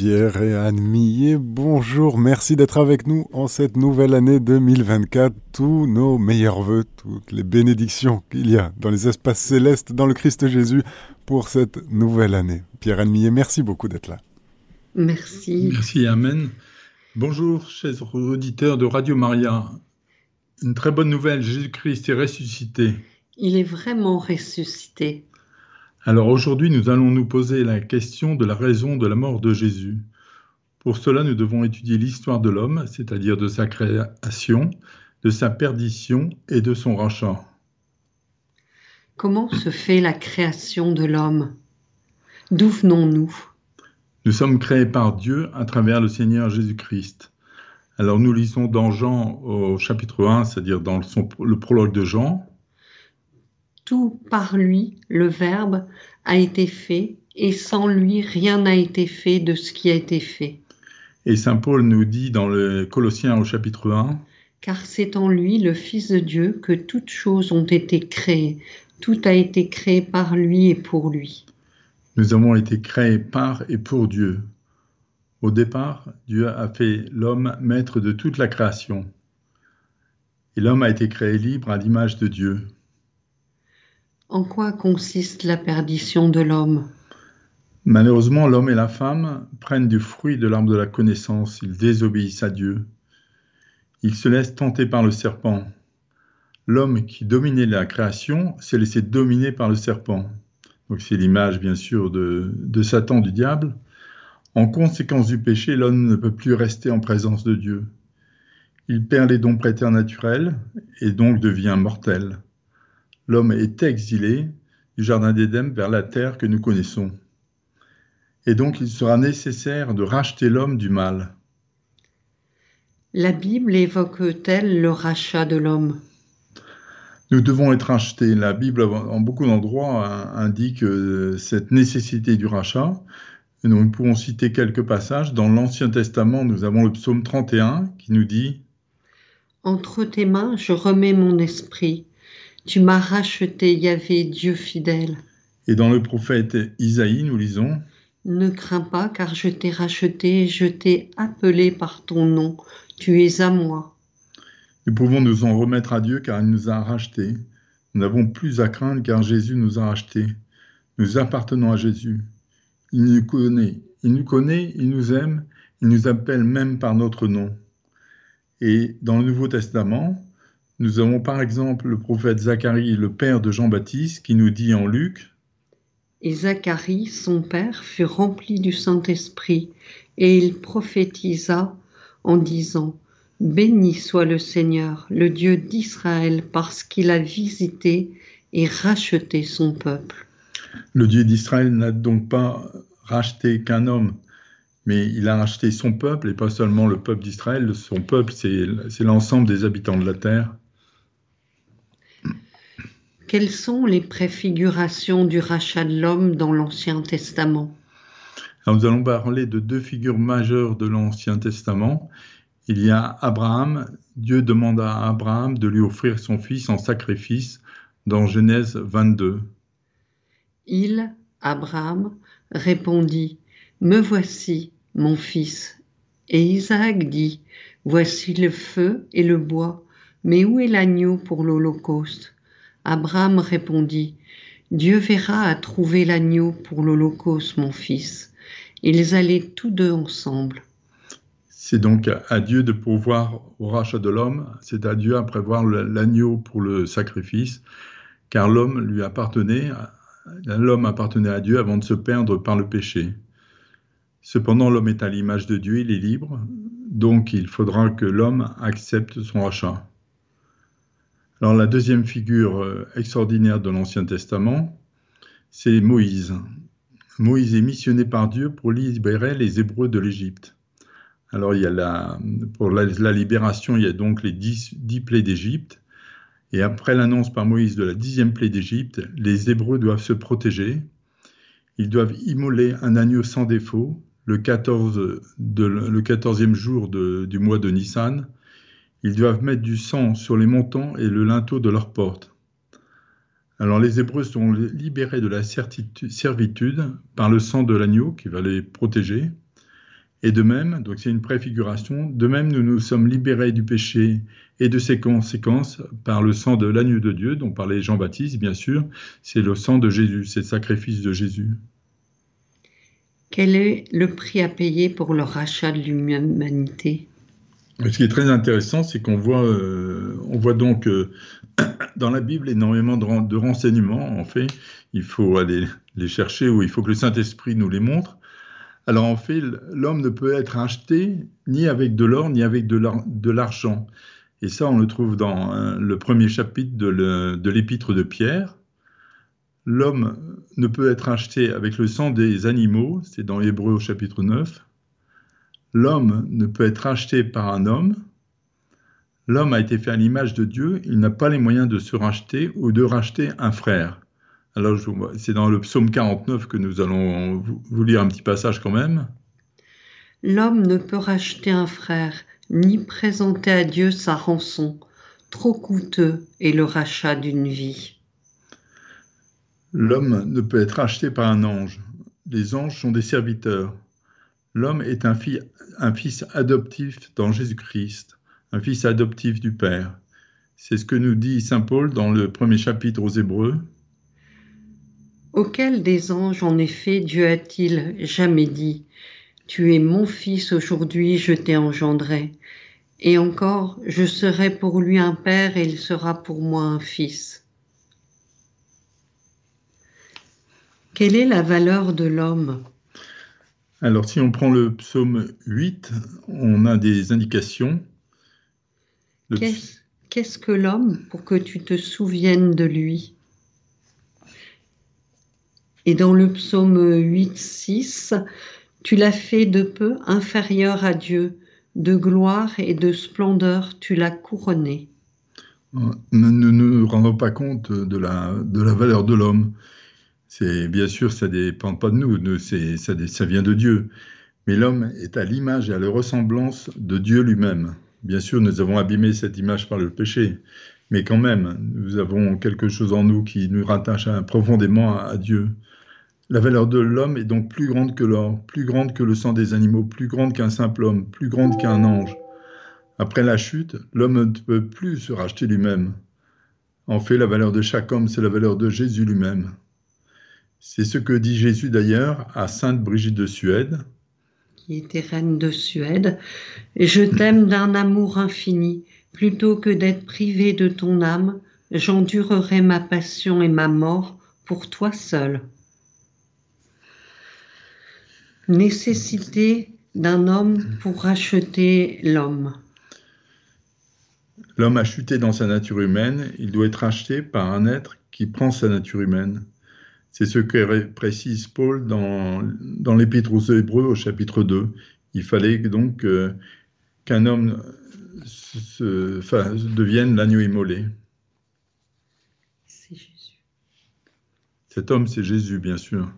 Pierre et Anne Millet, bonjour, merci d'être avec nous en cette nouvelle année 2024. Tous nos meilleurs voeux, toutes les bénédictions qu'il y a dans les espaces célestes, dans le Christ Jésus pour cette nouvelle année. Pierre Anne Millet, merci beaucoup d'être là. Merci. Merci, Amen. Bonjour, chers auditeurs de Radio Maria. Une très bonne nouvelle, Jésus-Christ est ressuscité. Il est vraiment ressuscité. Alors aujourd'hui, nous allons nous poser la question de la raison de la mort de Jésus. Pour cela, nous devons étudier l'histoire de l'homme, c'est-à-dire de sa création, de sa perdition et de son rachat. Comment se fait la création de l'homme? D'où venons-nous? Nous sommes créés par Dieu à travers le Seigneur Jésus-Christ. Alors nous lisons dans Jean au chapitre 1, c'est-à-dire dans le prologue de Jean, tout par lui, le Verbe, a été fait, et sans lui, rien n'a été fait de ce qui a été fait. Et Saint Paul nous dit dans le Colossiens au chapitre 1, Car c'est en lui, le Fils de Dieu, que toutes choses ont été créées. Tout a été créé par lui et pour lui. Nous avons été créés par et pour Dieu. Au départ, Dieu a fait l'homme maître de toute la création. Et l'homme a été créé libre à l'image de Dieu. En quoi consiste la perdition de l'homme? Malheureusement, l'homme et la femme prennent du fruit de l'arbre de la connaissance, ils désobéissent à Dieu. Ils se laissent tenter par le serpent. L'homme qui dominait la création s'est laissé dominer par le serpent. Donc c'est l'image bien sûr de, de Satan, du diable. En conséquence du péché, l'homme ne peut plus rester en présence de Dieu. Il perd les dons préternaturels et donc devient mortel l'homme est exilé du Jardin d'Éden vers la terre que nous connaissons. Et donc il sera nécessaire de racheter l'homme du mal. La Bible évoque-t-elle le rachat de l'homme? Nous devons être rachetés. La Bible, en beaucoup d'endroits, indique euh, cette nécessité du rachat. nous pouvons citer quelques passages. Dans l'Ancien Testament, nous avons le psaume 31 qui nous dit Entre tes mains, je remets mon esprit. Tu m'as racheté, Yahvé, Dieu fidèle. Et dans le prophète Isaïe, nous lisons Ne crains pas, car je t'ai racheté, je t'ai appelé par ton nom, tu es à moi. Nous pouvons nous en remettre à Dieu, car il nous a rachetés. Nous n'avons plus à craindre, car Jésus nous a rachetés. Nous appartenons à Jésus. Il nous connaît, il nous connaît, il nous aime, il nous appelle même par notre nom. Et dans le Nouveau Testament, nous avons par exemple le prophète Zacharie, le père de Jean-Baptiste, qui nous dit en Luc Et Zacharie, son père, fut rempli du Saint-Esprit, et il prophétisa en disant Béni soit le Seigneur, le Dieu d'Israël, parce qu'il a visité et racheté son peuple. Le Dieu d'Israël n'a donc pas racheté qu'un homme, mais il a racheté son peuple, et pas seulement le peuple d'Israël. Son peuple, c'est l'ensemble des habitants de la terre. Quelles sont les préfigurations du rachat de l'homme dans l'Ancien Testament? Nous allons parler de deux figures majeures de l'Ancien Testament. Il y a Abraham. Dieu demande à Abraham de lui offrir son fils en sacrifice dans Genèse 22. Il, Abraham, répondit, Me voici, mon fils. Et Isaac dit, Voici le feu et le bois, mais où est l'agneau pour l'Holocauste? Abraham répondit, Dieu verra à trouver l'agneau pour l'Holocauste, mon fils. Ils allaient tous deux ensemble. C'est donc à Dieu de pouvoir au rachat de l'homme, c'est à Dieu à prévoir l'agneau pour le sacrifice, car l'homme lui appartenait, l'homme appartenait à Dieu avant de se perdre par le péché. Cependant, l'homme est à l'image de Dieu, il est libre, donc il faudra que l'homme accepte son rachat. Alors la deuxième figure euh, extraordinaire de l'Ancien Testament, c'est Moïse. Moïse est missionné par Dieu pour libérer les Hébreux de l'Égypte. Alors il y a la, pour la, libération, il y a donc les dix, plaies d'Égypte. Et après l'annonce par Moïse de la dixième plaie d'Égypte, les Hébreux doivent se protéger. Ils doivent immoler un agneau sans défaut le, 14 de, le 14e jour du mois de Nissan ils doivent mettre du sang sur les montants et le linteau de leurs portes. Alors les Hébreux sont libérés de la servitude par le sang de l'agneau qui va les protéger. Et de même, donc c'est une préfiguration, de même nous nous sommes libérés du péché et de ses conséquences par le sang de l'agneau de Dieu, dont parlait Jean-Baptiste, bien sûr, c'est le sang de Jésus, c'est le sacrifice de Jésus. Quel est le prix à payer pour le rachat de l'humanité? Ce qui est très intéressant, c'est qu'on voit, euh, on voit donc euh, dans la Bible énormément de, de, renseignements. En fait, il faut aller les chercher ou il faut que le Saint-Esprit nous les montre. Alors en fait, l'homme ne peut être acheté ni avec de l'or ni avec de l'argent. Et ça, on le trouve dans euh, le premier chapitre de l'épître de Pierre. L'homme ne peut être acheté avec le sang des animaux, c'est dans Hébreu au chapitre 9. L'homme ne peut être acheté par un homme. L'homme a été fait à l'image de Dieu, il n'a pas les moyens de se racheter ou de racheter un frère. Alors, c'est dans le psaume 49 que nous allons vous lire un petit passage quand même. L'homme ne peut racheter un frère, ni présenter à Dieu sa rançon. Trop coûteux est le rachat d'une vie. L'homme ne peut être acheté par un ange. Les anges sont des serviteurs. L'homme est un, un fils adoptif dans Jésus-Christ, un fils adoptif du Père. C'est ce que nous dit Saint Paul dans le premier chapitre aux Hébreux. Auquel des anges, en effet, Dieu a-t-il jamais dit Tu es mon fils aujourd'hui, je t'ai engendré. Et encore, je serai pour lui un père et il sera pour moi un fils. Quelle est la valeur de l'homme? Alors, si on prend le psaume 8, on a des indications. Qu'est-ce que l'homme pour que tu te souviennes de lui? Et dans le psaume 8, 6, tu l'as fait de peu inférieur à Dieu, de gloire et de splendeur tu l'as couronné. Nous ne nous rendons pas compte de la, de la valeur de l'homme. Bien sûr, ça dépend pas de nous, ça, ça vient de Dieu. Mais l'homme est à l'image et à la ressemblance de Dieu lui-même. Bien sûr, nous avons abîmé cette image par le péché, mais quand même, nous avons quelque chose en nous qui nous rattache profondément à, Dieu. La valeur de l'homme est donc plus grande que l'or, plus grande que le sang des animaux, plus grande qu'un simple homme, plus grande qu'un ange. Après la chute, l'homme ne peut plus se racheter lui-même. En fait, la valeur de chaque homme, c'est la valeur de Jésus lui-même. C'est ce que dit Jésus d'ailleurs à Sainte Brigitte de Suède. Qui était reine de Suède. Je t'aime d'un amour infini. Plutôt que d'être privé de ton âme, j'endurerai ma passion et ma mort pour toi seul. Nécessité d'un homme pour racheter l'homme. L'homme a chuté dans sa nature humaine, il doit être racheté par un être qui prend sa nature humaine. C'est ce que précise Paul dans, dans l'Épître aux Hébreux au chapitre 2. Il fallait donc euh, qu'un homme se, devienne l'agneau immolé. C'est Jésus. Cet homme, c'est Jésus, bien sûr.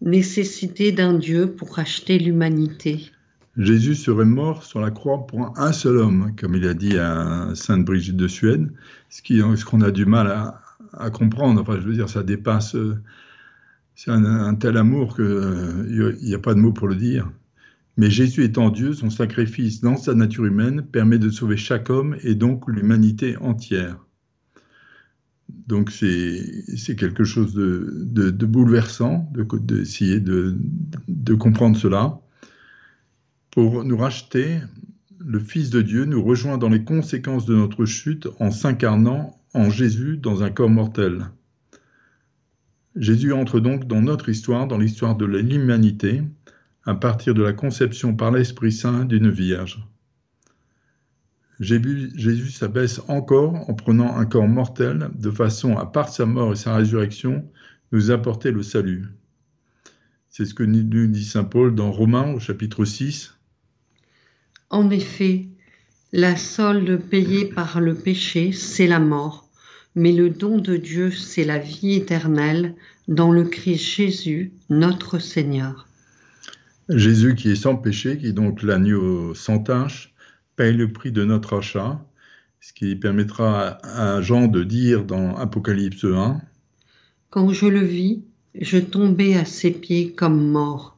Nécessité d'un Dieu pour racheter l'humanité. Jésus serait mort sur la croix pour un seul homme, comme il a dit à Sainte Brigitte de Suède, ce qu'on a du mal à, à comprendre. Enfin, je veux dire, ça dépasse. C'est un, tel amour qu'il n'y a, a pas de mots pour le dire. Mais Jésus étant Dieu, son sacrifice dans sa nature humaine permet de sauver chaque homme et donc l'humanité entière. Donc c'est quelque chose de, de, bouleversant d'essayer de, de, comprendre cela. Pour nous racheter, le Fils de Dieu nous rejoint dans les conséquences de notre chute en s'incarnant en Jésus dans un corps mortel. Jésus entre donc dans notre histoire, dans l'histoire de l'humanité, à partir de la conception par l'Esprit Saint d'une Vierge. Jésus s'abaisse encore en prenant un corps mortel, de façon à, par sa mort et sa résurrection, nous apporter le salut. C'est ce que nous dit Saint Paul dans Romains au chapitre 6. En effet, la solde payée par le péché, c'est la mort mais le don de Dieu, c'est la vie éternelle dans le Christ Jésus, notre Seigneur. Jésus qui est sans péché, qui est donc l'agneau sans tache, paye le prix de notre achat, ce qui permettra à Jean de dire dans Apocalypse 1 Quand je le vis, je tombais à ses pieds comme mort.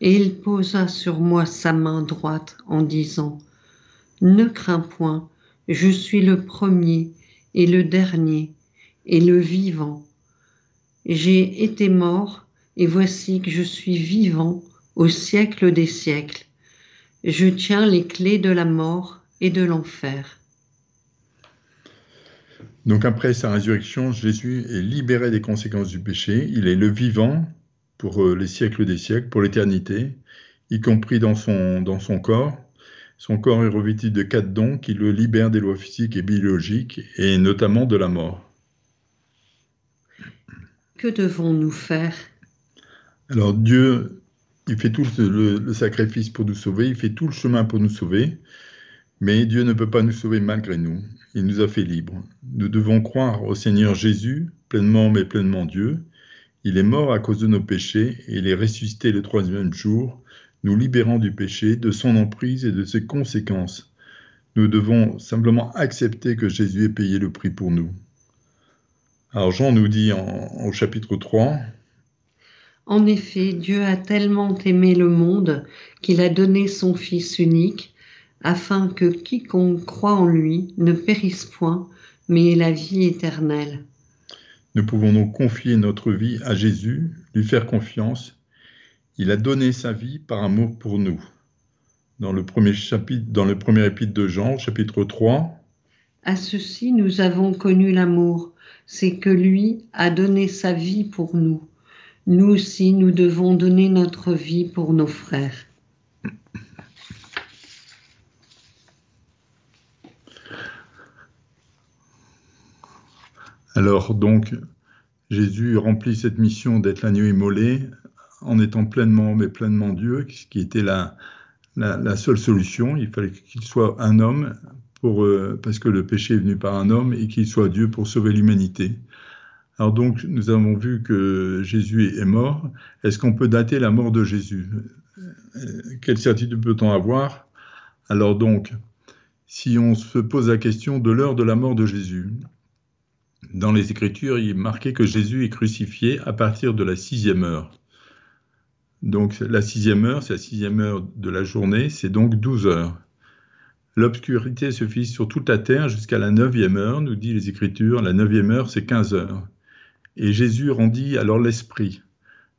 et il posa sur moi sa main droite en disant, Ne crains point, je suis le premier et le dernier et le vivant. J'ai été mort, et voici que je suis vivant au siècle des siècles. Je tiens les clés de la mort et de l'enfer. Donc après sa résurrection, Jésus est libéré des conséquences du péché. Il est le vivant pour euh, les siècles des siècles, pour l'éternité, y compris dans son, dans son corps. Son corps est revêtu de quatre dons qui le libèrent des lois physiques et biologiques, et notamment de la mort. Que devons-nous faire? Alors Dieu, il fait tout le, le, sacrifice pour nous sauver, il fait tout le chemin pour nous sauver, mais Dieu ne peut pas nous sauver malgré nous. Il nous a fait libres. Nous devons croire au Seigneur Jésus, pleinement mais pleinement Dieu. Il est mort à cause de nos péchés et il est ressuscité le troisième jour, nous libérant du péché, de son emprise et de ses conséquences. Nous devons simplement accepter que Jésus ait payé le prix pour nous. Alors Jean nous dit en, au chapitre 3, En effet, Dieu a tellement aimé le monde qu'il a donné son Fils unique afin que quiconque croit en lui ne périsse point, mais ait la vie éternelle. Nous pouvons donc confier notre vie à Jésus, lui faire confiance. Il a donné sa vie par amour pour nous. Dans le premier chapitre, dans le premier épître de Jean, chapitre 3. À ceci nous avons connu l'amour, c'est que lui a donné sa vie pour nous. Nous aussi nous devons donner notre vie pour nos frères. Alors donc, Jésus remplit cette mission d'être l'agneau immolé en étant pleinement, mais pleinement Dieu, ce qui était la, seule solution. Il fallait qu'il soit un homme pour, euh, parce que le péché est venu par un homme et qu'il soit Dieu pour sauver l'humanité. Alors donc, nous avons vu que Jésus est mort. Est-ce qu'on peut dater la mort de Jésus? Quelle certitude peut-on avoir? Alors donc, si on se pose la question de l'heure de la mort de Jésus, dans les Écritures, il est marqué que Jésus est crucifié à partir de la sixième heure. Donc la sixième heure, c'est la sixième heure de la journée, c'est donc 12 heures. L'obscurité se fit sur toute la terre jusqu'à la neuvième heure, nous dit les Écritures. La neuvième heure, c'est 15 heures. Et Jésus rendit alors l'esprit.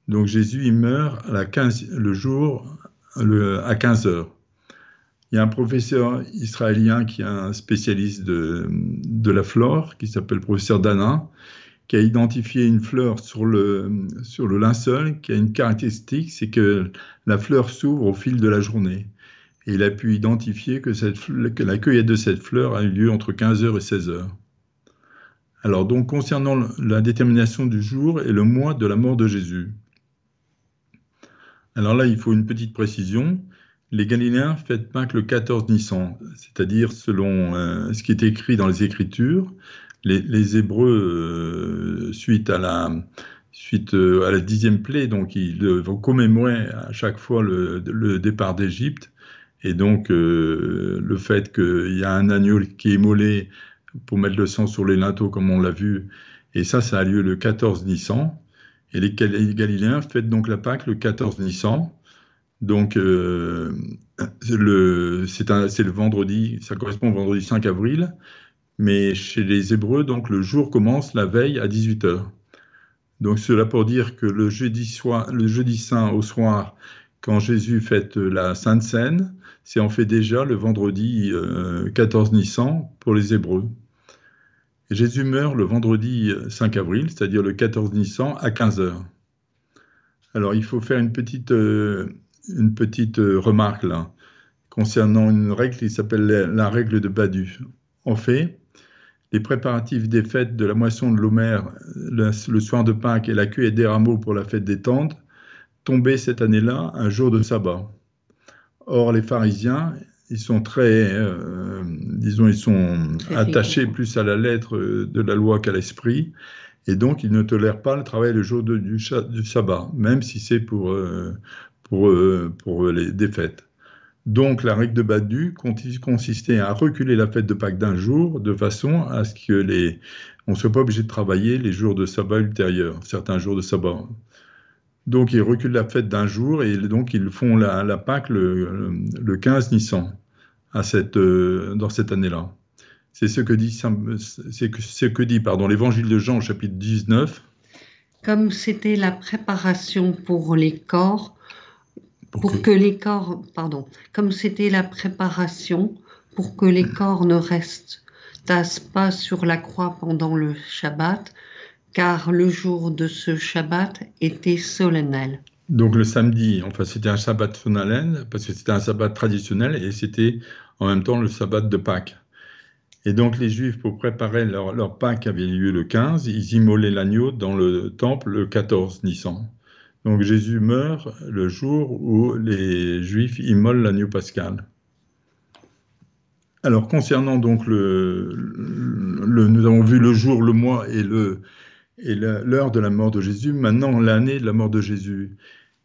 Donc Jésus, il meurt à la 15, le jour à 15 heures. Il y a un professeur israélien qui est un spécialiste de, de la flore, qui s'appelle le professeur Dana, qui a identifié une fleur sur le, sur le linceul qui a une caractéristique, c'est que la fleur s'ouvre au fil de la journée. Et il a pu identifier que, cette, que la cueillette de cette fleur a eu lieu entre 15h et 16h. Alors donc concernant la détermination du jour et le mois de la mort de Jésus. Alors là, il faut une petite précision les Galiléens fêtent Pâques le 14 Nissan, c'est-à-dire selon euh, ce qui est écrit dans les Écritures. Les, Hébreux, euh, suite à la suite euh, à la dixième plaie, donc ils vont commémorer à chaque fois le, départ d'Égypte, et donc le fait qu'il y a un agneau qui est immolé pour mettre le sang sur les linteaux, comme on l'a vu, et ça, ça a lieu le 14 Nissan. Et les Galiléens fêtent donc la Pâque le 14 Nissan. Donc, euh, c'est le vendredi, ça correspond au vendredi 5 avril, mais chez les Hébreux, donc le jour commence la veille à 18h. Donc, cela pour dire que le jeudi, soir, le jeudi saint au soir, quand Jésus fête la Sainte Seine, c'est en fait déjà le vendredi 14 euh, Nissan pour les Hébreux. Jésus meurt le vendredi 5 avril, c'est-à-dire le 14 Nissan à 15h. Alors, il faut faire une petite. Euh, une petite euh, remarque là, concernant une règle qui s'appelle la règle de Badu. En fait, les préparatifs des fêtes de la moisson de l'Homère, le, soir de Pâques et la cueillette des rameaux pour la fête des tentes tombaient cette année-là un jour de sabbat. Or, les pharisiens, ils sont très, euh, disons, ils sont attachés plus à la lettre de la loi qu'à l'esprit, et donc ils ne tolèrent pas le travail le jour du, du, sabbat, même si c'est pour, euh, pour, pour les défaites. Donc la règle de Badu consistait à reculer la fête de Pâques d'un jour de façon à ce que les on ne soit pas obligé de travailler les jours de sabbat ultérieurs, certains jours de sabbat. Donc ils reculent la fête d'un jour et donc ils font la, Pâque le, 15 Nissan à cette, euh, dans cette année-là. C'est ce que dit, pardon, l'évangile de Jean au chapitre 19. Comme c'était la préparation pour les corps, pour, que... les corps, pardon, comme c'était la préparation pour que les corps ne restassent pas sur la croix pendant le Shabbat, car le jour de ce Shabbat était solennel. Donc le samedi, enfin c'était un Shabbat solennel, parce que c'était un Shabbat traditionnel, et c'était en même temps le Shabbat de Pâques. Et donc les Juifs, pour préparer leur, leur Pâques qui avait lieu le 15, ils immolaient l'agneau dans le temple le 14 Nissan. Donc Jésus meurt le jour où les Juifs immolent l'agneau pascal. Alors concernant donc le, nous avons vu le jour, le mois et le et l'heure de la mort de Jésus. Maintenant l'année de la mort de Jésus.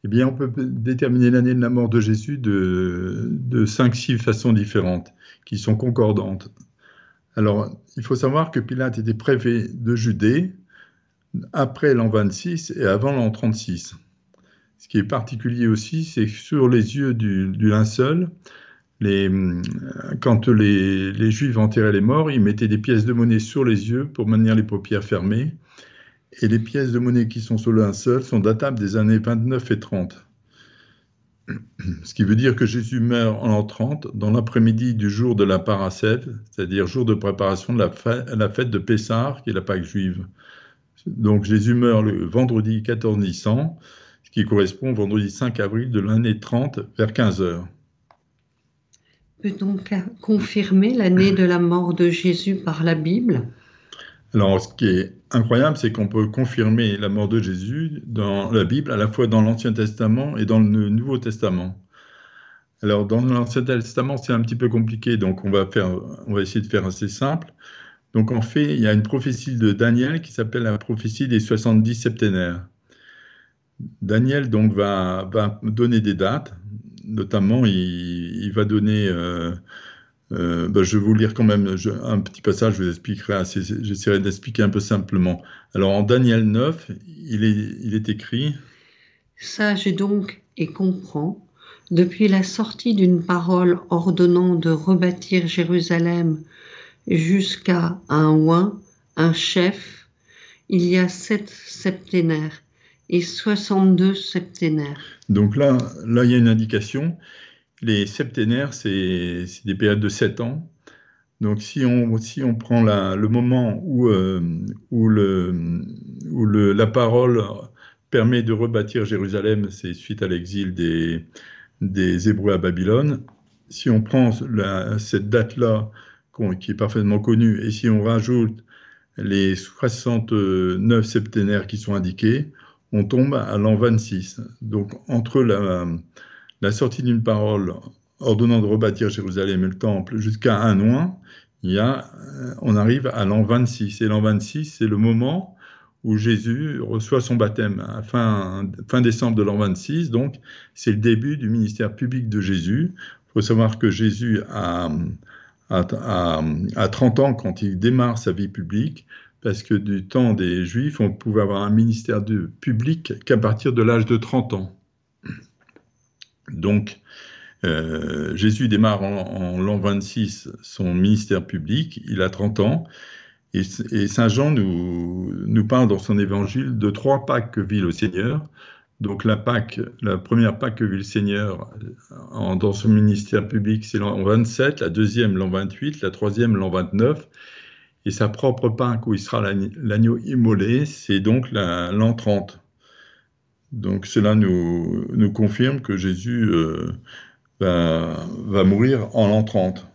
Eh bien, on peut déterminer l'année de la mort de Jésus de, de cinq, six façons différentes, qui sont concordantes. Alors, il faut savoir que Pilate était préfet de Judée après l'an 26 et avant l'an 36. Ce qui est particulier aussi, c'est que sur les yeux du, linceul, quand les, Juifs enterraient les morts, ils mettaient des pièces de monnaie sur les yeux pour maintenir les paupières fermées. Et les pièces de monnaie qui sont sur le linceul sont datables des années 29 et 30. Ce qui veut dire que Jésus meurt en l'an 30, dans l'après-midi du jour de la Parasève, c'est-à-dire jour de préparation de la, fête, de Pessar, qui est la Pâque juive. Donc Jésus meurt le vendredi 14 Nissan, ce qui correspond au vendredi 5 avril de l'année 30 vers 15 heures. Peut-on confirmer l'année de la mort de Jésus par la Bible? Alors, ce qui est incroyable, c'est qu'on peut confirmer la mort de Jésus dans la Bible, à la fois dans l'Ancien Testament et dans le Nouveau Testament. Alors, dans l'Ancien Testament, c'est un petit peu compliqué, donc on va, faire, on va essayer de faire assez simple. Donc, en fait, il y a une prophétie de Daniel qui s'appelle la prophétie des 70 septénaires. Daniel donc va, donner des dates, notamment il, il va donner euh, euh, ben, je vais vous lire quand même un petit passage, je vous expliquerai, j'essaierai d'expliquer un peu simplement. Alors en Daniel 9, il est, il est écrit. Sage donc et comprends, depuis la sortie d'une parole ordonnant de rebâtir Jérusalem jusqu'à un oin, un chef, il y a sept septénaires et 62 septénaires. Donc là, là, il y a une indication. Les septénaires, c'est des périodes de 7 ans. Donc si on, si on prend le moment où, euh, où, le, où le, la parole permet de rebâtir Jérusalem, c'est suite à l'exil des, des Hébreux à Babylone. Si on prend cette date-là, qui est parfaitement connue, et si on rajoute les 69 septénaires qui sont indiqués, on tombe à l'an 26. Donc entre la, sortie d'une parole ordonnant de rebâtir Jérusalem et le temple jusqu'à un oin, il y a, euh, on arrive à l'an 26. Et l'an 26, c'est le moment où Jésus reçoit son baptême fin, fin décembre de l'an 26. Donc, c'est le début du ministère public de Jésus. Il faut savoir que Jésus a, a, 30 ans quand il démarre sa vie publique, parce que du temps des Juifs, on pouvait avoir un ministère public qu'à partir de l'âge de 30 ans. Donc, euh, Jésus démarre en, l'an 26 son ministère public, il a 30 ans, et, Saint Jean nous, nous, parle dans son évangile de trois Pâques que vit le Seigneur. Donc la Pâque, la première Pâque que vit le Seigneur en, dans son ministère public, c'est l'an 27, la deuxième l'an 28, la troisième l'an 29, et sa propre Pâque où il sera l'agneau immolé, c'est donc l'an 30. Donc cela nous, confirme que Jésus euh, va, mourir en l'an 30.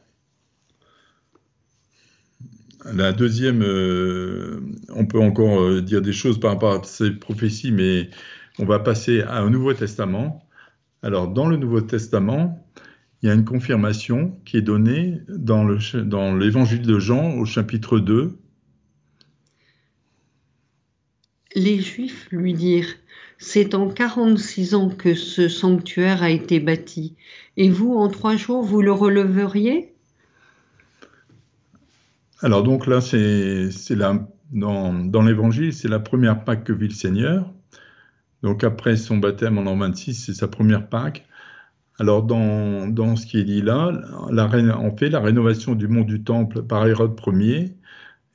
La deuxième, euh, on peut encore euh, dire des choses par rapport à ces prophéties, mais on va passer à un Nouveau Testament. Alors dans le Nouveau Testament, il y a une confirmation qui est donnée dans l'évangile de Jean au chapitre 2. Les Juifs lui dirent c'est en 46 ans que ce sanctuaire a été bâti. Et vous, en trois jours, vous le releveriez? Alors donc là, c'est dans, dans l'Évangile, c'est la première Pâque que vit le Seigneur. Donc après son baptême en l'an 26, c'est sa première Pâque. Alors dans, ce qui est dit là, la, on fait la rénovation du mont du Temple par Hérode Ier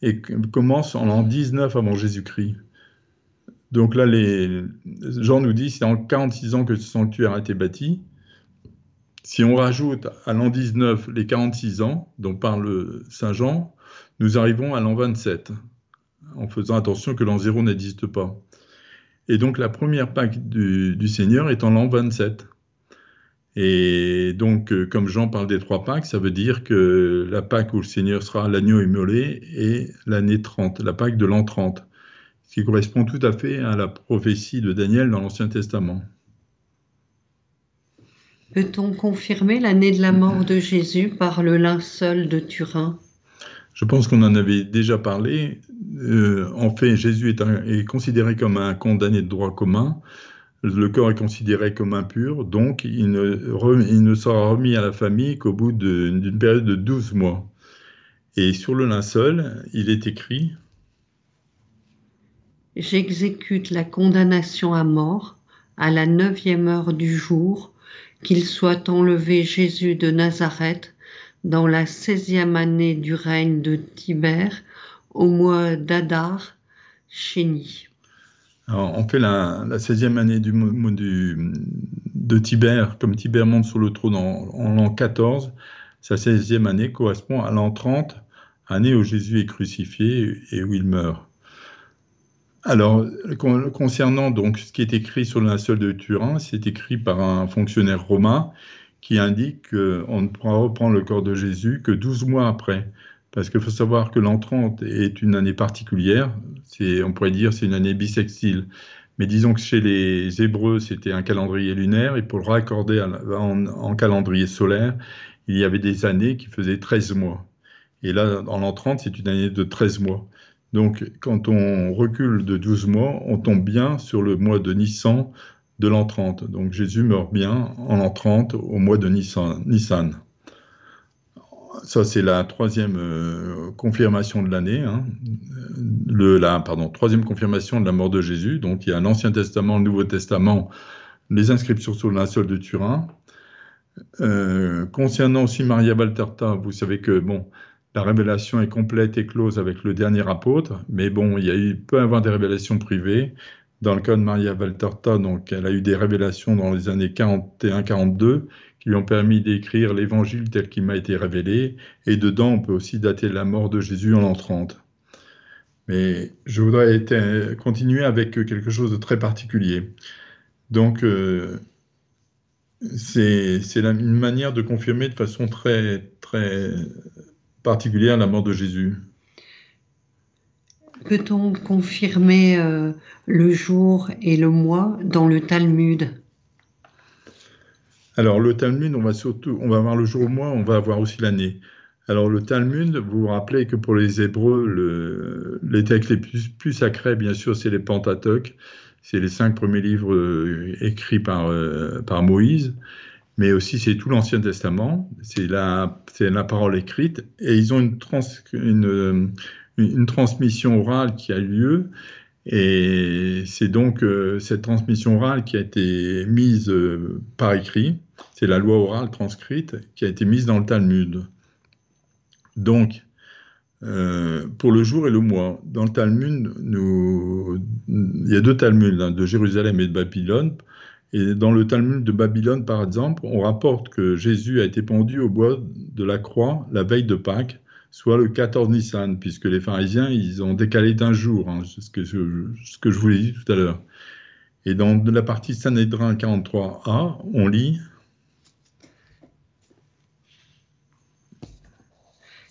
et commence en l'an 19 avant Jésus-Christ. Donc là, les, Jean nous dit c'est en 46 ans que ce sanctuaire a été bâti. Si on rajoute à l'an 19 les 46 ans dont parle Saint Jean, nous arrivons à l'an 27, en faisant attention que l'an 0 n'existe pas. Et donc la première Pâque du, du Seigneur est en l'an 27. Et donc, euh, comme Jean parle des trois Pâques, ça veut dire que la Pâque où le Seigneur sera l'agneau immolé est l'année 30, la Pâque de l'an 30, ce qui correspond tout à fait à la prophétie de Daniel dans l'Ancien Testament. Peut-on confirmer l'année de la mort de Jésus par le linceul de Turin? Je pense qu'on en avait déjà parlé. Euh, en fait, Jésus est, est, considéré comme un condamné de droit commun le corps est considéré comme impur, donc il ne, sera remis à la famille qu'au bout d'une période de 12 mois. Et sur le linceul, il est écrit J'exécute la condamnation à mort à la neuvième heure du jour, qu'il soit enlevé Jésus de Nazareth dans la seizième année du règne de Tibère, au mois d'Adar, Chéni on fait la, 16e année du, de Tibère, comme Tibère monte sur le trône en, l'an 14, sa 16e année correspond à l'an 30, année où Jésus est crucifié et où il meurt. Alors, concernant donc ce qui est écrit sur le linceul de Turin, c'est écrit par un fonctionnaire romain qui indique qu'on ne pourra reprendre le corps de Jésus que 12 mois après. Parce qu'il faut savoir que l'an 30 est une année particulière, on pourrait dire c'est une année bissextile. Mais disons que chez les Hébreux, c'était un calendrier lunaire, et pour le raccorder en, calendrier solaire, il y avait des années qui faisaient 13 mois. Et là, en l'an 30, c'est une année de 13 mois. Donc, quand on recule de 12 mois, on tombe bien sur le mois de Nissan de l'an 30. Donc, Jésus meurt bien en l'an 30 au mois de. Nissan ça, c'est la troisième euh, confirmation de l'année, hein. la pardon, troisième confirmation de la mort de Jésus. Donc, il y a l'Ancien Testament, le Nouveau Testament, les inscriptions sur le linceul de Turin. Euh, concernant aussi Maria Valterta, vous savez que bon, la révélation est complète et close avec le dernier apôtre, mais bon, il y a eu peut avoir des révélations privées. Dans le cas de Maria Valterta, donc, elle a eu des révélations dans les années 41-42 qui lui ont permis d'écrire l'évangile tel qu'il m'a été révélé, et dedans on peut aussi dater la mort de Jésus en l'an 30. Mais je voudrais continuer avec quelque chose de très particulier. Donc, euh, c'est une manière de confirmer de façon très, très particulière la mort de Jésus. Peut-on confirmer euh, le jour et le mois dans le Talmud? Alors, le Talmud, on va surtout, on va avoir le jour au mois, on va avoir aussi l'année. Alors, le Talmud, vous vous rappelez que pour les Hébreux, le, les textes les plus, sacrés, bien sûr, c'est les Pentateuques. C'est les cinq premiers livres euh, écrits par, euh, par Moïse. Mais aussi, c'est tout l'Ancien Testament. C'est la, la parole écrite. Et ils ont une, une transmission orale qui a lieu. Et c'est donc euh, cette transmission orale qui a été mise par écrit c'est la loi orale transcrite qui a été mise dans le Talmud. Donc, euh, pour le jour et le mois, dans le Talmud, il y a deux Talmuds, hein, de Jérusalem et de Babylone. Et dans le Talmud de Babylone, par exemple, on rapporte que Jésus a été pendu au bois de la croix la veille de Pâques, soit le 14 Nissan, puisque les pharisiens, ils ont décalé d'un jour, hein, ce, que je, ce que je vous l'ai dit tout à l'heure. Et dans la partie Sanhédrin 43a, on lit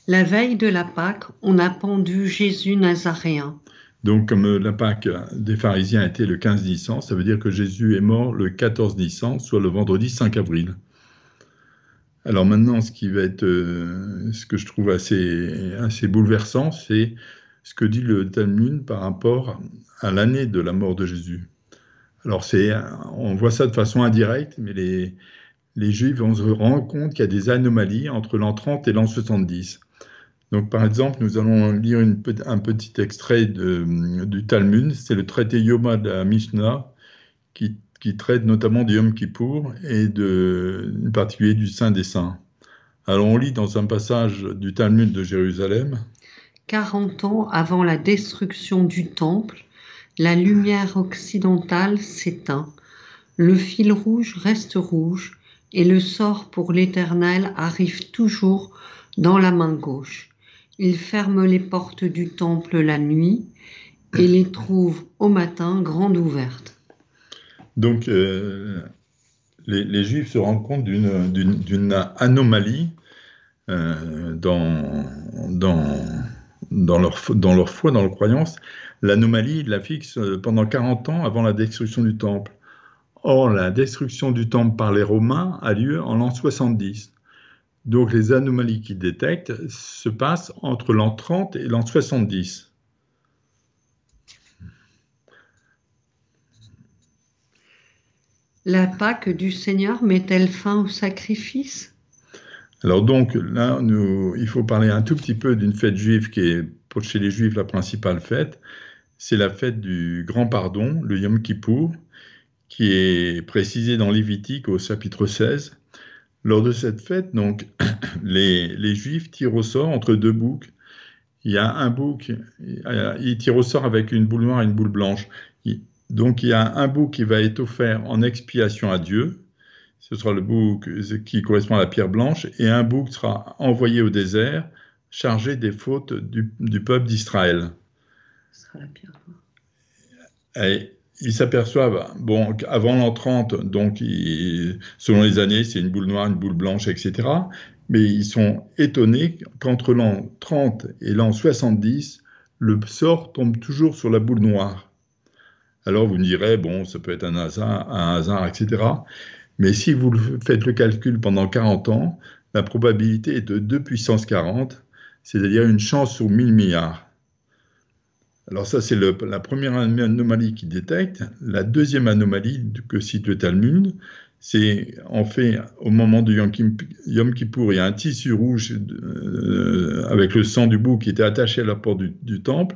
La veille de la Pâque, on a pendu Jésus nazaréen. Donc, comme la Pâque des pharisiens était le 15 Nissan, ça veut dire que Jésus est mort le 14 Nissan, soit le vendredi 5 avril. Alors maintenant, ce qui va être, euh, ce que je trouve assez, bouleversant, c'est ce que dit le Talmud par rapport à l'année de la mort de Jésus. Alors c'est, on voit ça de façon indirecte, mais les, les Juifs vont se rendre compte qu'il y a des anomalies entre l'an 30 et l'an 70. Donc, par exemple, nous allons lire un petit extrait du Talmud. C'est le traité Yoma de la Mishnah qui, traite notamment du Yom Kippour et de, en particulier du Saint des Saints. Alors on lit dans un passage du Talmud de Jérusalem. 40 ans avant la destruction du temple, la lumière occidentale s'éteint, le fil rouge reste rouge, et le sort pour l'Éternel arrive toujours dans la main gauche. Il ferme les portes du temple la nuit et les trouve au matin grandes ouvertes. Donc, euh, les, Juifs se rendent compte d'une anomalie euh, dans, leur, foi, dans leur croyance. L'anomalie, la fixent euh, pendant 40 ans avant la destruction du temple. Or, la destruction du temple par les Romains a lieu en l'an 70. Donc, les anomalies qu'ils détectent se passent entre l'an 30 et l'an 70. La Pâque du Seigneur met-elle fin au sacrifice? Alors donc là, nous, il faut parler un tout petit peu d'une fête juive qui est pour chez les Juifs la principale fête. C'est la fête du Grand Pardon, le Yom Kippour, qui est précisé dans Lévitique au chapitre 16. Lors de cette fête, donc, les, les Juifs tirent au sort entre deux boucs. Il y a un bouc, ils tirent au sort avec une boule noire et une boule blanche. Donc il y a un bouc qui va être offert en expiation à Dieu, ce sera le bouc qui correspond à la pierre blanche, et un bouc sera envoyé au désert, chargé des fautes du, peuple d'Israël. Ce sera la pierre Et ils s'aperçoivent, bon, avant l'an 30, donc selon les années, c'est une boule noire, une boule blanche, etc. Mais ils sont étonnés qu'entre l'an 30 et l'an 70, le sort tombe toujours sur la boule noire. Alors vous me direz, bon, ça peut être un hasard, un hasard, etc. Mais si vous faites le calcul pendant 40 ans, la probabilité est de 2 puissance 40, c'est-à-dire une chance sur 1000 milliards. Alors ça, c'est la première anomalie qu'il détecte. La deuxième anomalie que cite le Talmud, c'est en fait, au moment de Yom Kippour, il y a un tissu rouge euh, avec le sang du bouc qui était attaché à la porte du temple,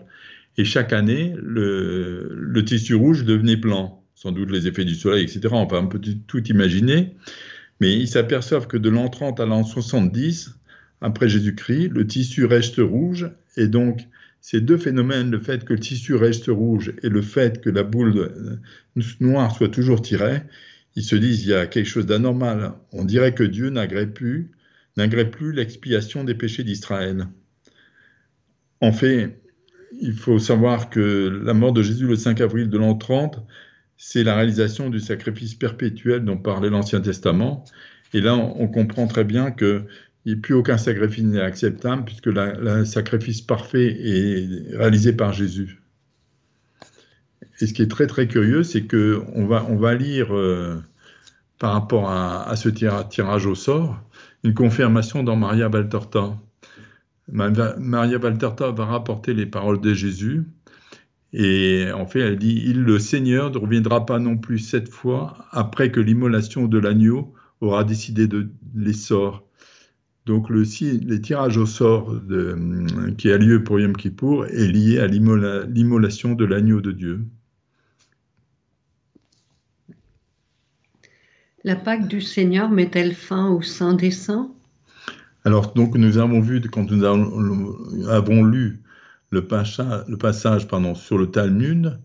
et chaque année, le, tissu rouge devenait blanc. Sans doute les effets du soleil, etc. On peut tout imaginer. Mais ils s'aperçoivent que de l'an 30 à l'an 70, après Jésus-Christ, le tissu reste rouge. Et donc, ces deux phénomènes, le fait que le tissu reste rouge et le fait que la boule euh, noire soit toujours tirée, ils se disent il y a quelque chose d'anormal. On dirait que Dieu n'agrée plus, plus l'expiation des péchés d'Israël. En fait, il faut savoir que la mort de Jésus le 5 avril de l'an 30, c'est la réalisation du sacrifice perpétuel dont parlait l'Ancien Testament. Et là, on, comprend très bien que plus aucun sacrifice n'est acceptable puisque le sacrifice parfait est réalisé par Jésus. Et ce qui est très très curieux, c'est que on va lire euh, par rapport à, ce tirage au sort une confirmation dans Maria Baltorta. Maria Valterta va rapporter les paroles de Jésus. Et en fait, elle dit Il, le Seigneur, ne reviendra pas non plus cette fois après que l'immolation de l'agneau aura décidé de les sorts. Donc, le, les tirages au sort qui a lieu pour Yom Kippour est lié à l'immolation de l'agneau de Dieu. La Pâque du Seigneur met-elle fin au Saint des Saints? Alors, donc, nous avons vu, quand nous avons, lu le, passage, sur le Talmud,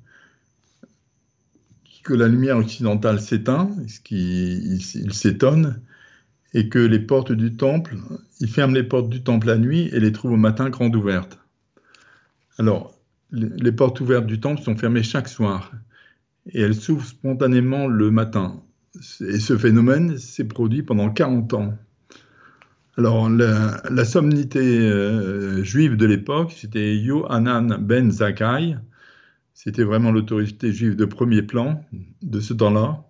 que la lumière occidentale s'éteint, ce qui s'étonne, et que les portes du temple, il ferme les portes du temple la nuit et les trouve au matin grandes ouvertes. Alors, les portes ouvertes du temple sont fermées chaque soir et elles s'ouvrent spontanément le matin. Et ce phénomène s'est produit pendant 40 ans. Alors, la, sommité euh, juive de l'époque, c'était Yohanan ben Zakkai. C'était vraiment l'autorité juive de premier plan de ce temps-là.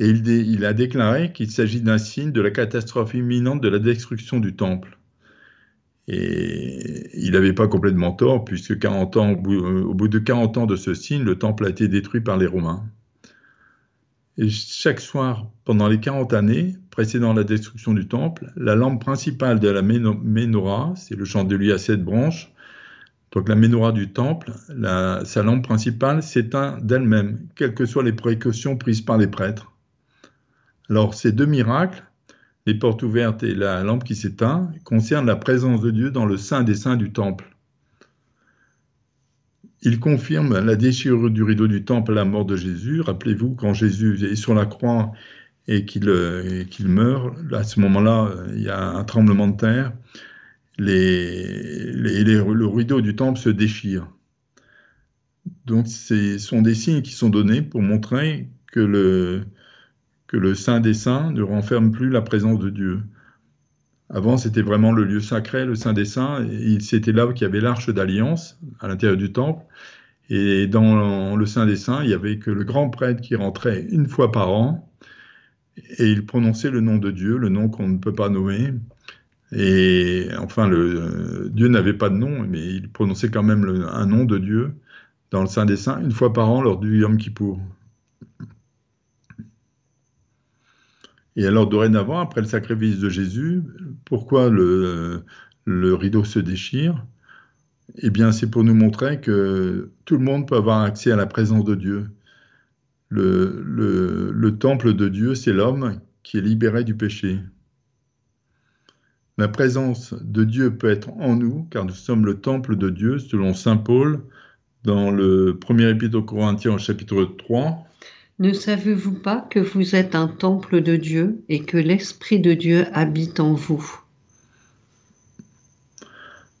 Et il, a déclaré qu'il s'agit d'un signe de la catastrophe imminente de la destruction du temple. Et il n'avait pas complètement tort, puisque 40 ans, au bout de 40 ans de ce signe, le temple a été détruit par les Romains. Et chaque soir, pendant les 40 années précédant la destruction du temple, la lampe principale de la menorah, c'est le chandelier à sept branches, Donc la menorah du temple, sa lampe principale s'éteint d'elle-même, quelles que soient les précautions prises par les prêtres. Alors ces deux miracles, les portes ouvertes et la lampe qui s'éteint, concernent la présence de Dieu dans le sein des saints du temple. Ils confirment la déchirure du rideau du temple à la mort de Jésus. Rappelez-vous, quand Jésus est sur la croix et qu'il meurt, à ce moment-là, il y a un tremblement de terre les, le rideau du temple se déchire. Donc, ce sont des signes qui sont donnés pour montrer que le, que le Saint des Saints ne renferme plus la présence de Dieu. Avant, c'était vraiment le lieu sacré, le Saint des Saints. C'était là qu'il y avait l'arche d'alliance à l'intérieur du temple. Et dans le Saint des Saints, il n'y avait que le grand prêtre qui rentrait une fois par an et il prononçait le nom de Dieu, le nom qu'on ne peut pas nommer. Et enfin, le, euh, Dieu n'avait pas de nom, mais il prononçait quand même un nom de Dieu dans le Saint des Saints une fois par an lors du Yom Kippour. Et alors, dorénavant, après le sacrifice de Jésus, pourquoi le, le rideau se déchire? Eh bien, c'est pour nous montrer que tout le monde peut avoir accès à la présence de Dieu. Le, le, le temple de Dieu, c'est l'homme qui est libéré du péché. La présence de Dieu peut être en nous, car nous sommes le temple de Dieu, selon Saint Paul, dans le premier épître aux Corinthiens au chapitre 3. Ne savez-vous pas que vous êtes un temple de Dieu et que l'Esprit de Dieu habite en vous?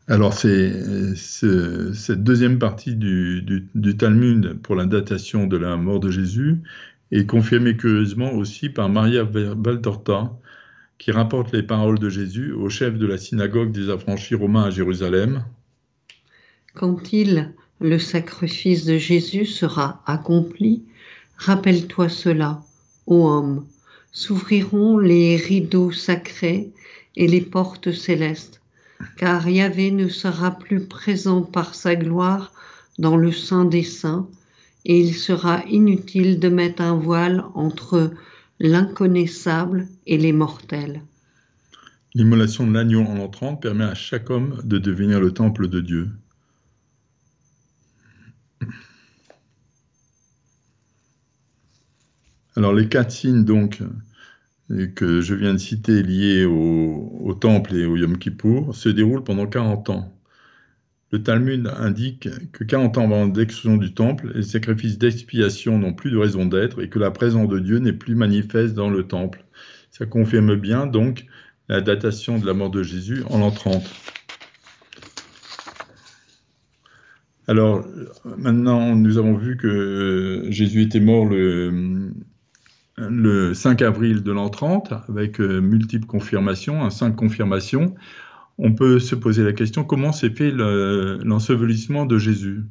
Alors, c'est cette deuxième partie du, Talmud pour la datation de la mort de Jésus est confirmée curieusement aussi par Maria Valtorta, qui rapporte les paroles de Jésus au chef de la synagogue des affranchis romains à Jérusalem. Quand il, le sacrifice de Jésus, sera accompli, rappelle-toi cela, ô homme, s'ouvriront les rideaux sacrés et les portes célestes, car Yahvé ne sera plus présent par sa gloire dans le sein des saints, et il sera inutile de mettre un voile entre l'inconnaissable et les mortels. L'immolation de l'agneau en entrant permet à chaque homme de devenir le temple de Dieu. Alors les quatre signes donc que je viens de citer liés au, temple et au Yom Kippour se déroulent pendant 40 ans. Le Talmud indique que 40 ans avant l'exclusion du temple, les sacrifices d'expiation n'ont plus de raison d'être et que la présence de Dieu n'est plus manifeste dans le temple. Ça confirme bien donc la datation de la mort de Jésus en l'an 30. Alors, maintenant, nous avons vu que Jésus était mort le, le 5 avril de l'an 30, avec euh, multiples confirmations, un 5 confirmations on peut se poser la question comment s'est fait l'ensevelissement de Jésus?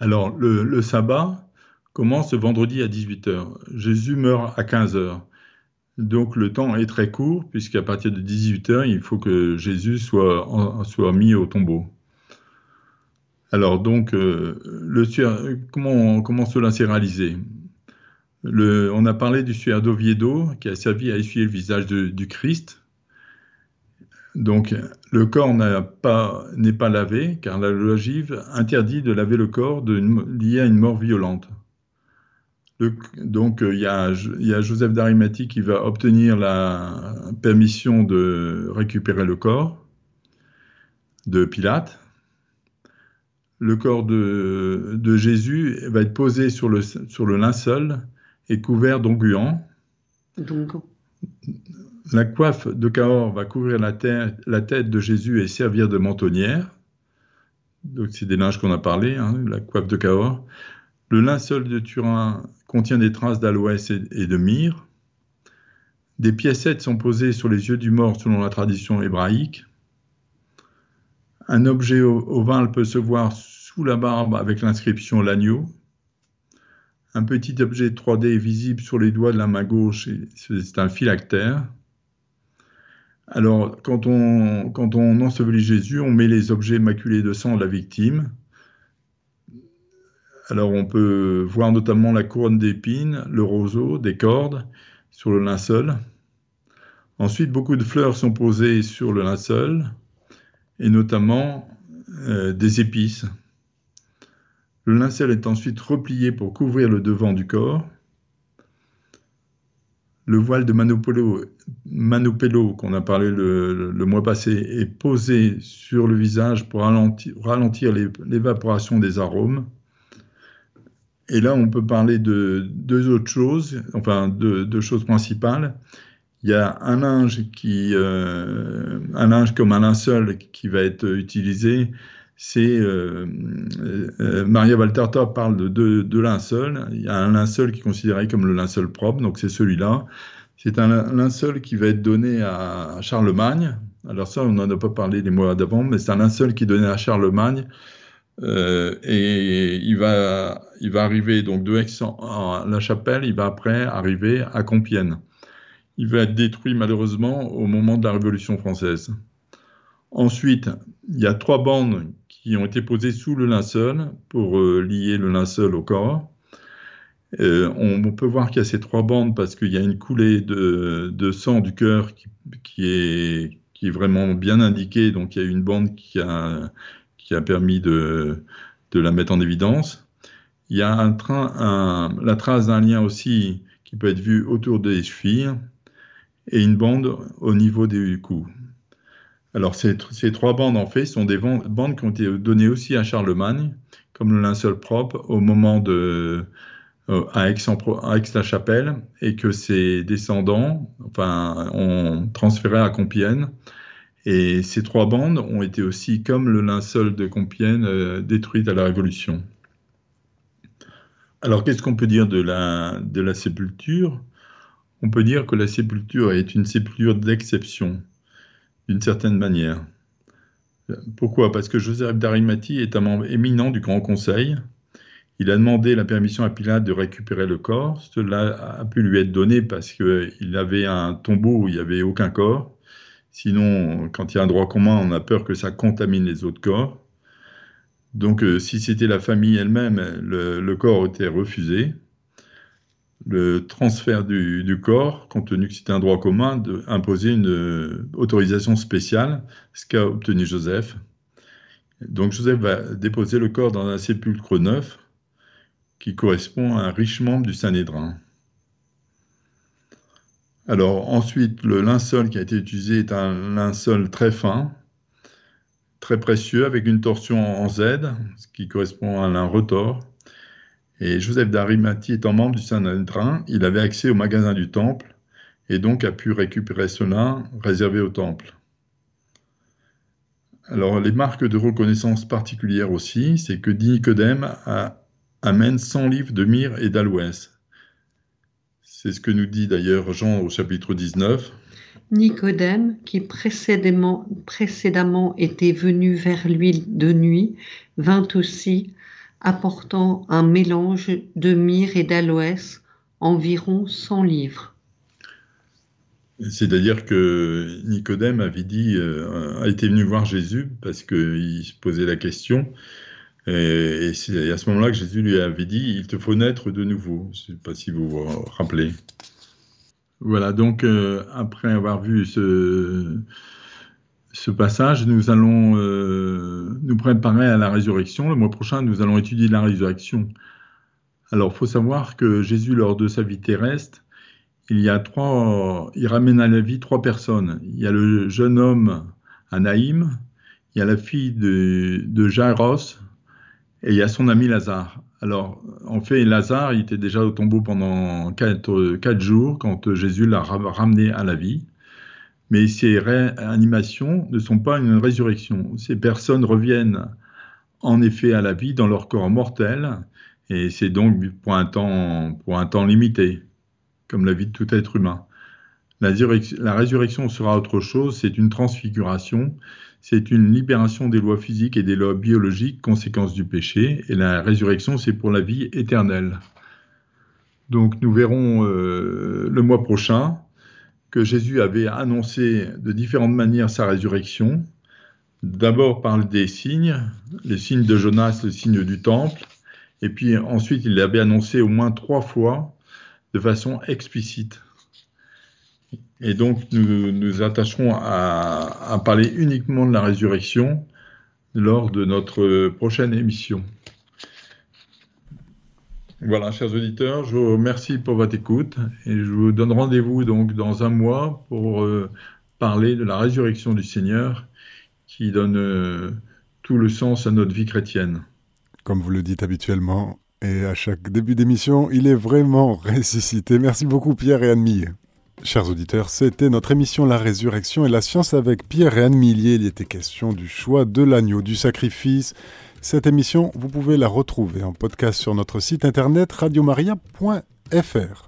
Alors, le, sabbat commence vendredi à 18h. Jésus meurt à 15h. Donc, le temps est très court, puisqu'à partir de 18h, il faut que Jésus soit, mis au tombeau. Alors, donc, euh, comment, comment cela s'est réalisé? On a parlé du suaire d'Oviedo qui a servi à essuyer le visage du Christ donc, le corps n'est pas, lavé, car la logive interdit de laver le corps lié à une mort violente. donc, il y, a, Joseph d'Arimathie qui va obtenir la permission de récupérer le corps de Pilate. Le corps de, Jésus va être posé sur le, sur le linceul et couvert d'onguents. La coiffe de Cahors va couvrir la, tête de Jésus et servir de mentonnière. Donc c'est des linges qu'on a parlé, hein, la coiffe de Cahors. Le linceul de Turin contient des traces d'aloès et, de myrrhe. Des piécettes sont posées sur les yeux du mort selon la tradition hébraïque. Un objet ovale peut se voir sous la barbe avec l'inscription l'agneau. Un petit objet 3D est visible sur les doigts de la main gauche, c'est un phylactère. Alors, quand on, quand on ensevelit Jésus, on met les objets maculés de sang de la victime. Alors, on peut voir notamment la couronne d'épines, le roseau, des cordes sur le linceul. Ensuite, beaucoup de fleurs sont posées sur le linceul, et notamment euh, des épices. Le linceul est ensuite replié pour couvrir le devant du corps. Le voile de Manopello, qu'on a parlé le, mois passé, est posé sur le visage pour ralentir, l'évaporation des arômes. Et là, on peut parler de deux autres choses, enfin deux, choses principales. Il y a un linge qui, euh, un linge comme un linceul qui va être utilisé c'est euh, euh, Maria Valterta parle de deux linceuls. Il y a un linceul qui est considéré comme le linceul propre, donc c'est celui-là. C'est un linceul qui va être donné à Charlemagne. Alors ça, on n'en a pas parlé les mois d'avant, mais c'est un linceul qui est donné à Charlemagne. Euh, et il va, il va arriver donc de Aix à la Chapelle, il va après arriver à Compiègne. Il va être détruit malheureusement au moment de la Révolution française. Ensuite, il y a trois bandes qui ont été posées sous le linceul pour euh, lier le linceul au corps. Euh, on, peut voir qu'il y a ces trois bandes parce qu'il y a une coulée de, sang du cœur qui, est, vraiment bien indiquée. Donc il y a une bande qui a, permis de, la mettre en évidence. Il y a la trace d'un lien aussi qui peut être vu autour des chevilles et une bande au niveau du cou. Alors ces, trois bandes, en fait, sont des bandes qui ont été données aussi à Charlemagne, comme le linceul propre, au moment de euh, à Aix-la-Chapelle, et que ses descendants, enfin, ont transféré à Compiègne. Et ces trois bandes ont été aussi, comme le linceul de Compiègne, euh, détruites à la Révolution. Alors, qu'est-ce qu'on peut dire de la, de la sépulture? On peut dire que la sépulture est une sépulture d'exception d'une certaine manière. Pourquoi? Parce que Joseph d'Arimathie est un membre éminent du Grand Conseil. Il a demandé la permission à Pilate de récupérer le corps. Cela a pu lui être donné parce qu'il avait un tombeau où il n'y avait aucun corps. Sinon, quand il y a un droit commun, on a peur que ça contamine les autres corps. Donc, euh, si c'était la famille elle-même, le, corps était refusé le transfert du, corps, compte tenu que c'était un droit commun, de imposer une euh, autorisation spéciale, ce qu'a obtenu Joseph. Donc Joseph va déposer le corps dans un sépulcre neuf qui correspond à un riche membre du Sanhédrin. Alors ensuite, le linceul qui a été utilisé est un linceul très fin, très précieux, avec une torsion en Z, ce qui correspond à un retors. Et Joseph d'Arimathie étant membre du Saint-Train, il avait accès au magasin du temple et donc a pu récupérer cela réservé au temple. Alors les marques de reconnaissance particulières aussi, c'est que Nicodème amène 100 livres de myrrhe et d'aloès. C'est ce que nous dit d'ailleurs Jean au chapitre 19. Nicodème, qui précédemment, précédemment était venu vers lui de nuit, vint aussi apportant un mélange de myrrhe et d'aloès, environ 100 livres. C'est-à-dire que Nicodème avait dit, euh, a été venu voir Jésus parce qu'il se posait la question. Et, c'est à ce moment-là que Jésus lui avait dit, il te faut naître de nouveau. Je ne sais pas si vous vous rappelez. Voilà, donc euh, après avoir vu ce, ce passage, nous allons euh, nous préparer à la résurrection. Le mois prochain, nous allons étudier la résurrection. Alors, il faut savoir que Jésus, lors de sa vie terrestre, il y a trois, il ramène à la vie trois personnes. Il y a le jeune homme Anaïm, il y a la fille de, de Jairus, et il y a son ami Lazare. Alors, en fait, Lazare, il était déjà au tombeau pendant quatre jours quand Jésus l'a ramené à la vie. Mais ces réanimations ne sont pas une résurrection. Ces personnes reviennent en effet à la vie dans leur corps mortel, et c'est donc pour un temps, pour un temps limité, comme la vie de tout être humain. La, résurrection sera autre chose, c'est une transfiguration, c'est une libération des lois physiques et des lois biologiques, conséquence du péché, et la résurrection, c'est pour la vie éternelle. Donc nous verrons euh, le mois prochain que Jésus avait annoncé de différentes manières sa résurrection. D'abord par des signes, les signes de Jonas, le signe du temple, et puis ensuite il l'avait annoncé au moins trois fois de façon explicite. Et donc nous nous attacherons à, parler uniquement de la résurrection lors de notre prochaine émission. Voilà, chers auditeurs, je vous remercie pour votre écoute et je vous donne rendez-vous donc dans un mois pour euh, parler de la résurrection du Seigneur qui donne euh, tout le sens à notre vie chrétienne. Comme vous le dites habituellement, et à chaque début d'émission, il est vraiment ressuscité. Merci beaucoup Pierre et Anne Chers auditeurs, c'était notre émission La Résurrection et la Science avec Pierre et Anne Millier. Il était question du choix de l'agneau, du sacrifice. Cette émission, vous pouvez la retrouver en podcast sur notre site internet radiomaria.fr.